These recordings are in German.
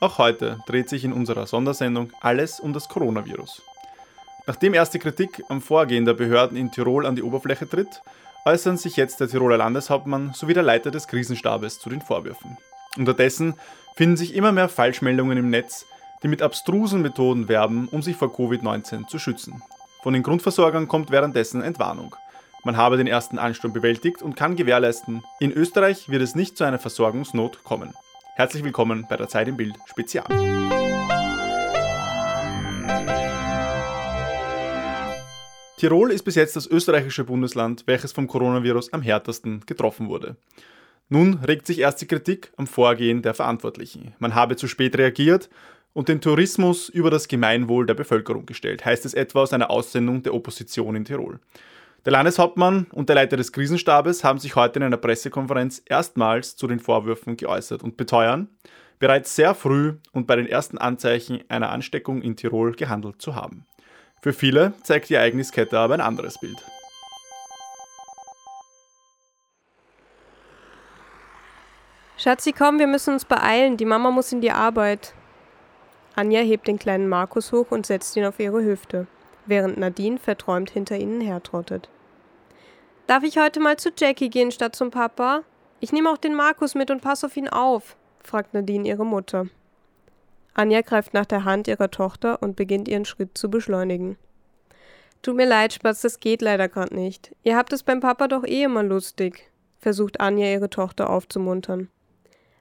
Auch heute dreht sich in unserer Sondersendung alles um das Coronavirus. Nachdem erste Kritik am Vorgehen der Behörden in Tirol an die Oberfläche tritt, äußern sich jetzt der Tiroler Landeshauptmann sowie der Leiter des Krisenstabes zu den Vorwürfen. Unterdessen finden sich immer mehr Falschmeldungen im Netz, die mit abstrusen Methoden werben, um sich vor Covid-19 zu schützen. Von den Grundversorgern kommt währenddessen Entwarnung. Man habe den ersten Ansturm bewältigt und kann gewährleisten, in Österreich wird es nicht zu einer Versorgungsnot kommen. Herzlich willkommen bei der Zeit im Bild Spezial. Tirol ist bis jetzt das österreichische Bundesland, welches vom Coronavirus am härtesten getroffen wurde. Nun regt sich erst die Kritik am Vorgehen der Verantwortlichen. Man habe zu spät reagiert und den Tourismus über das Gemeinwohl der Bevölkerung gestellt, heißt es etwa aus einer Aussendung der Opposition in Tirol. Der Landeshauptmann und der Leiter des Krisenstabes haben sich heute in einer Pressekonferenz erstmals zu den Vorwürfen geäußert und beteuern, bereits sehr früh und bei den ersten Anzeichen einer Ansteckung in Tirol gehandelt zu haben. Für viele zeigt die Ereigniskette aber ein anderes Bild. Schatzi, komm, wir müssen uns beeilen. Die Mama muss in die Arbeit. Anja hebt den kleinen Markus hoch und setzt ihn auf ihre Hüfte, während Nadine verträumt hinter ihnen hertrottet. Darf ich heute mal zu Jackie gehen statt zum Papa? Ich nehme auch den Markus mit und pass auf ihn auf, fragt Nadine ihre Mutter. Anja greift nach der Hand ihrer Tochter und beginnt ihren Schritt zu beschleunigen. Tut mir leid, Spatz, das geht leider gerade nicht. Ihr habt es beim Papa doch eh immer lustig, versucht Anja ihre Tochter aufzumuntern.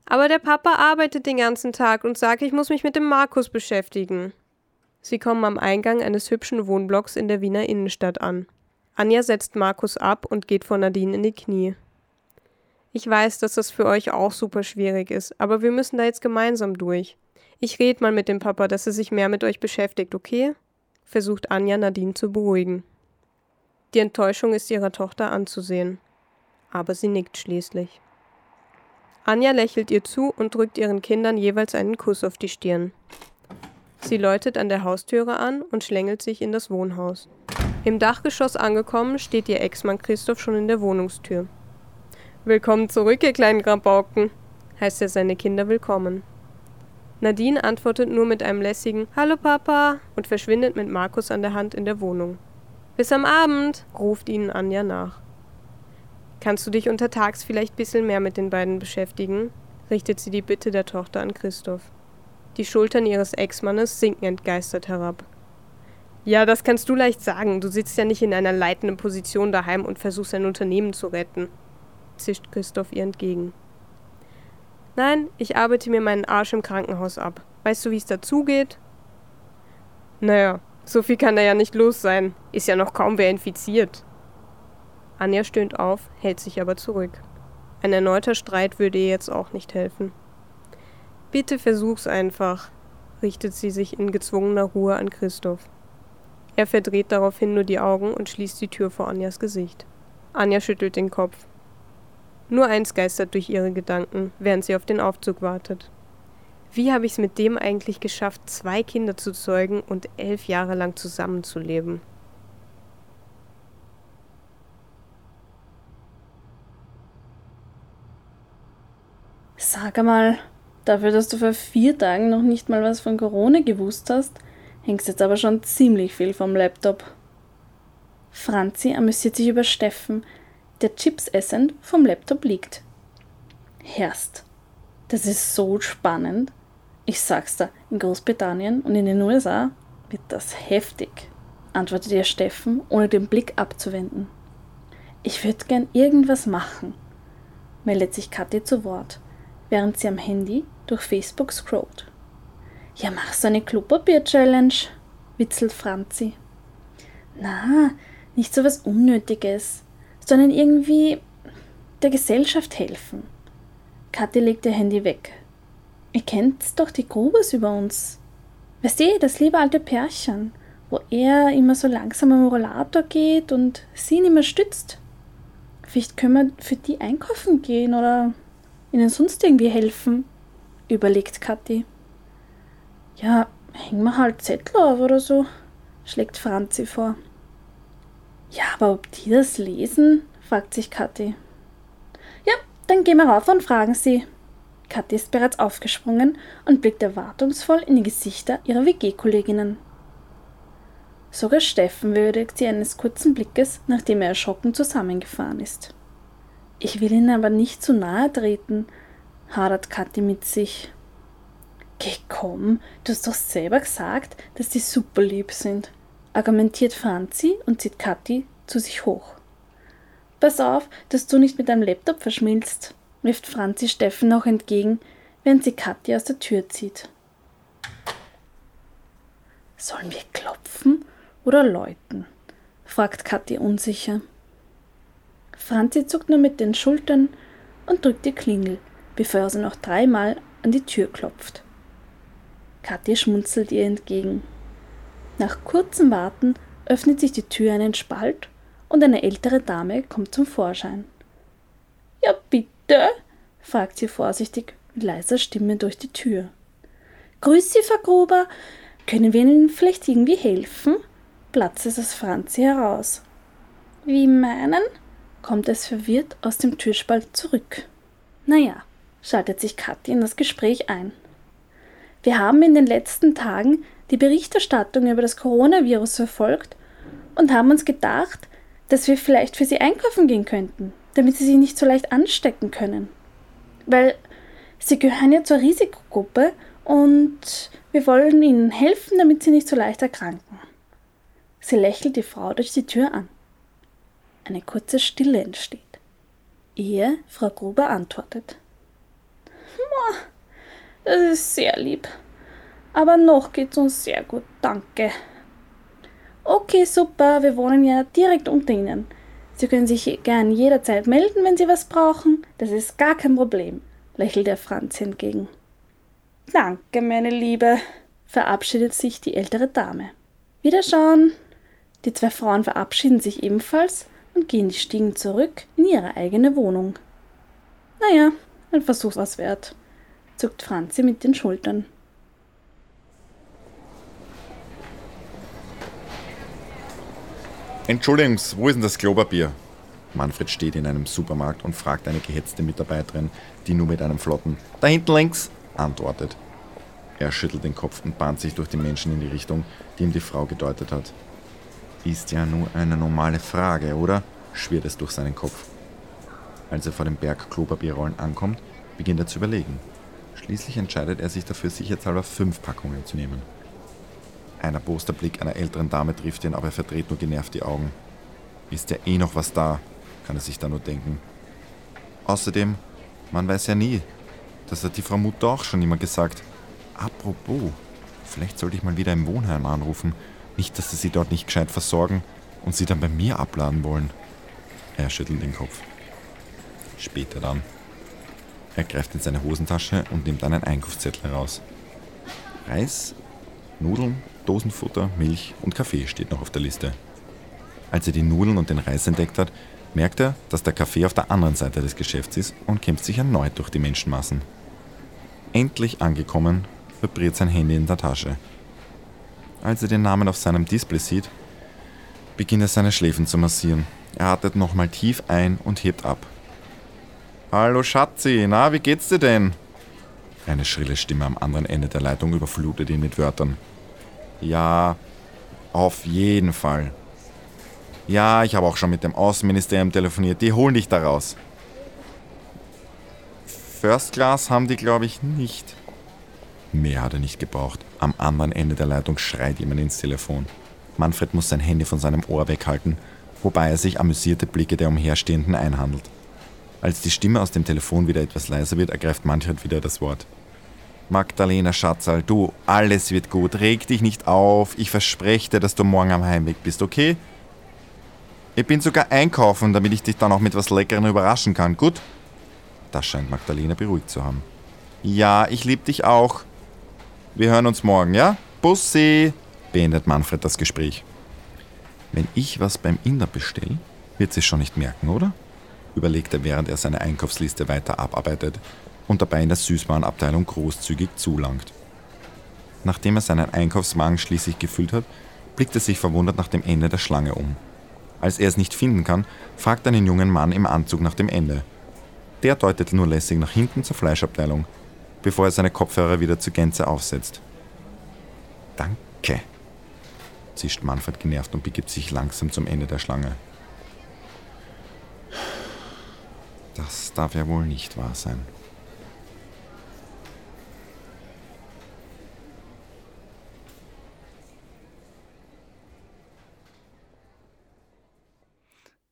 Aber der Papa arbeitet den ganzen Tag und sagt, ich muss mich mit dem Markus beschäftigen. Sie kommen am Eingang eines hübschen Wohnblocks in der Wiener Innenstadt an. Anja setzt Markus ab und geht vor Nadine in die Knie. Ich weiß, dass das für euch auch super schwierig ist, aber wir müssen da jetzt gemeinsam durch. Ich rede mal mit dem Papa, dass er sich mehr mit euch beschäftigt, okay? versucht Anja Nadine zu beruhigen. Die Enttäuschung ist ihrer Tochter anzusehen. Aber sie nickt schließlich. Anja lächelt ihr zu und drückt ihren Kindern jeweils einen Kuss auf die Stirn. Sie läutet an der Haustüre an und schlängelt sich in das Wohnhaus. Im Dachgeschoss angekommen, steht ihr Ex-Mann Christoph schon in der Wohnungstür. Willkommen zurück, ihr kleinen Grabauken, heißt er seine Kinder willkommen. Nadine antwortet nur mit einem lässigen Hallo Papa und verschwindet mit Markus an der Hand in der Wohnung. Bis am Abend, ruft ihnen Anja nach. Kannst du dich untertags vielleicht ein bisschen mehr mit den beiden beschäftigen? richtet sie die Bitte der Tochter an Christoph. Die Schultern ihres Ex-Mannes sinken entgeistert herab. Ja, das kannst du leicht sagen. Du sitzt ja nicht in einer leitenden Position daheim und versuchst ein Unternehmen zu retten, zischt Christoph ihr entgegen. Nein, ich arbeite mir meinen Arsch im Krankenhaus ab. Weißt du, wie es dazugeht? Naja, so viel kann da ja nicht los sein. Ist ja noch kaum wer infiziert. Anja stöhnt auf, hält sich aber zurück. Ein erneuter Streit würde ihr jetzt auch nicht helfen. Bitte versuch's einfach, richtet sie sich in gezwungener Ruhe an Christoph. Er verdreht daraufhin nur die Augen und schließt die Tür vor Anjas Gesicht. Anja schüttelt den Kopf. Nur eins geistert durch ihre Gedanken, während sie auf den Aufzug wartet. Wie habe ich es mit dem eigentlich geschafft, zwei Kinder zu zeugen und elf Jahre lang zusammenzuleben? Sag einmal, dafür, dass du vor vier Tagen noch nicht mal was von Corona gewusst hast, hängst jetzt aber schon ziemlich viel vom Laptop. Franzi amüsiert sich über Steffen, der Chips essend vom Laptop liegt. Herst, das ist so spannend. Ich sag's da, in Großbritannien und in den USA wird das heftig, antwortet ihr Steffen, ohne den Blick abzuwenden. Ich würde gern irgendwas machen, meldet sich Kathi zu Wort während sie am Handy durch Facebook scrollt. Ja, mach so eine Klopapier-Challenge, witzelt Franzi. Na, nicht so was Unnötiges, sondern irgendwie der Gesellschaft helfen. Kathi legt ihr Handy weg. Ihr kennt doch die Grubers über uns. Weißt du, das liebe alte Pärchen, wo er immer so langsam am Rollator geht und sie ihn immer stützt. Vielleicht können wir für die einkaufen gehen oder ihnen sonst irgendwie helfen? Überlegt Kathi. Ja, hängen wir halt Zettel auf oder so, schlägt Franzi vor. Ja, aber ob die das lesen? fragt sich Kathi. Ja, dann gehen wir rauf und fragen sie, Kathi ist bereits aufgesprungen und blickt erwartungsvoll in die Gesichter ihrer WG-Kolleginnen. Sogar Steffen würdigt sie eines kurzen Blickes, nachdem er erschrocken zusammengefahren ist. Ich will ihnen aber nicht zu nahe treten, hadert Kathi mit sich. Geh komm, du hast doch selber gesagt, dass die super lieb sind, argumentiert Franzi und zieht Kathi zu sich hoch. Pass auf, dass du nicht mit deinem Laptop verschmilzt, wirft Franzi Steffen noch entgegen, während sie Kathi aus der Tür zieht. Sollen wir klopfen oder läuten? fragt Kathi unsicher. Franzi zuckt nur mit den Schultern und drückt die Klingel, bevor sie noch dreimal an die Tür klopft. Kathi schmunzelt ihr entgegen. Nach kurzem Warten öffnet sich die Tür einen Spalt und eine ältere Dame kommt zum Vorschein. Ja, bitte? fragt sie vorsichtig mit leiser Stimme durch die Tür. Grüß Sie, Frau Gruber. Können wir Ihnen vielleicht irgendwie helfen? platzt es aus Franzi heraus. Wie meinen? kommt es verwirrt aus dem Türspalt zurück. Naja, schaltet sich Kathi in das Gespräch ein. Wir haben in den letzten Tagen die Berichterstattung über das Coronavirus verfolgt und haben uns gedacht, dass wir vielleicht für sie einkaufen gehen könnten, damit sie sich nicht so leicht anstecken können. Weil sie gehören ja zur Risikogruppe und wir wollen ihnen helfen, damit sie nicht so leicht erkranken. Sie lächelt die Frau durch die Tür an. Eine kurze Stille entsteht, ehe Frau Gruber antwortet. Das ist sehr lieb. Aber noch geht's uns sehr gut, danke. Okay, super, wir wohnen ja direkt unter Ihnen. Sie können sich gern jederzeit melden, wenn Sie was brauchen. Das ist gar kein Problem, lächelt der Franz entgegen. Danke, meine Liebe, verabschiedet sich die ältere Dame. Wiederschauen. Die zwei Frauen verabschieden sich ebenfalls und gehen die Stiegen zurück in ihre eigene Wohnung. Naja, ein Versuch zuckt Franzi mit den Schultern. Entschuldigung, wo ist denn das Klopapier? Manfred steht in einem Supermarkt und fragt eine gehetzte Mitarbeiterin, die nur mit einem flotten Da hinten links antwortet. Er schüttelt den Kopf und bahnt sich durch die Menschen in die Richtung, die ihm die Frau gedeutet hat. Ist ja nur eine normale Frage, oder? schwirrt es durch seinen Kopf. Als er vor dem Berg Klopapierrollen ankommt, beginnt er zu überlegen. Schließlich entscheidet er sich dafür, sicherheitshalber fünf Packungen zu nehmen. Ein erboster Blick einer älteren Dame trifft ihn, aber er verdreht nur genervt die Augen. Ist ja eh noch was da, kann er sich da nur denken. Außerdem, man weiß ja nie. Das hat die Frau Mutter auch schon immer gesagt. Apropos, vielleicht sollte ich mal wieder im Wohnheim anrufen nicht, dass sie sie dort nicht gescheit versorgen und sie dann bei mir abladen wollen. Er schüttelt den Kopf. Später dann. Er greift in seine Hosentasche und nimmt einen Einkaufszettel heraus. Reis, Nudeln, Dosenfutter, Milch und Kaffee steht noch auf der Liste. Als er die Nudeln und den Reis entdeckt hat, merkt er, dass der Kaffee auf der anderen Seite des Geschäfts ist und kämpft sich erneut durch die Menschenmassen. Endlich angekommen, vibriert sein Handy in der Tasche. Als er den Namen auf seinem Display sieht, beginnt er seine Schläfen zu massieren. Er atmet nochmal tief ein und hebt ab. Hallo Schatzi, na, wie geht's dir denn? Eine schrille Stimme am anderen Ende der Leitung überflutet ihn mit Wörtern. Ja, auf jeden Fall. Ja, ich habe auch schon mit dem Außenministerium telefoniert, die holen dich da raus. First Class haben die, glaube ich, nicht. Mehr hat er nicht gebraucht. Am anderen Ende der Leitung schreit jemand ins Telefon. Manfred muss sein Handy von seinem Ohr weghalten, wobei er sich amüsierte Blicke der Umherstehenden einhandelt. Als die Stimme aus dem Telefon wieder etwas leiser wird, ergreift Manfred wieder das Wort. Magdalena Schatzal, du, alles wird gut. Reg dich nicht auf. Ich verspreche dir, dass du morgen am Heimweg bist, okay? Ich bin sogar einkaufen, damit ich dich dann auch mit was Leckerem überraschen kann. Gut? Das scheint Magdalena beruhigt zu haben. Ja, ich lieb dich auch. Wir hören uns morgen, ja? Bussi! beendet Manfred das Gespräch. Wenn ich was beim Inder bestelle, wird sie schon nicht merken, oder? Überlegt er, während er seine Einkaufsliste weiter abarbeitet und dabei in der Süßwarenabteilung großzügig zulangt. Nachdem er seinen Einkaufswagen schließlich gefüllt hat, blickt er sich verwundert nach dem Ende der Schlange um. Als er es nicht finden kann, fragt er einen jungen Mann im Anzug nach dem Ende. Der deutet nur lässig nach hinten zur Fleischabteilung, bevor er seine Kopfhörer wieder zur Gänze aufsetzt. Danke, zischt Manfred genervt und begibt sich langsam zum Ende der Schlange. Das darf ja wohl nicht wahr sein.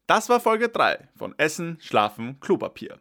Das war Folge 3 von Essen, Schlafen, Klopapier.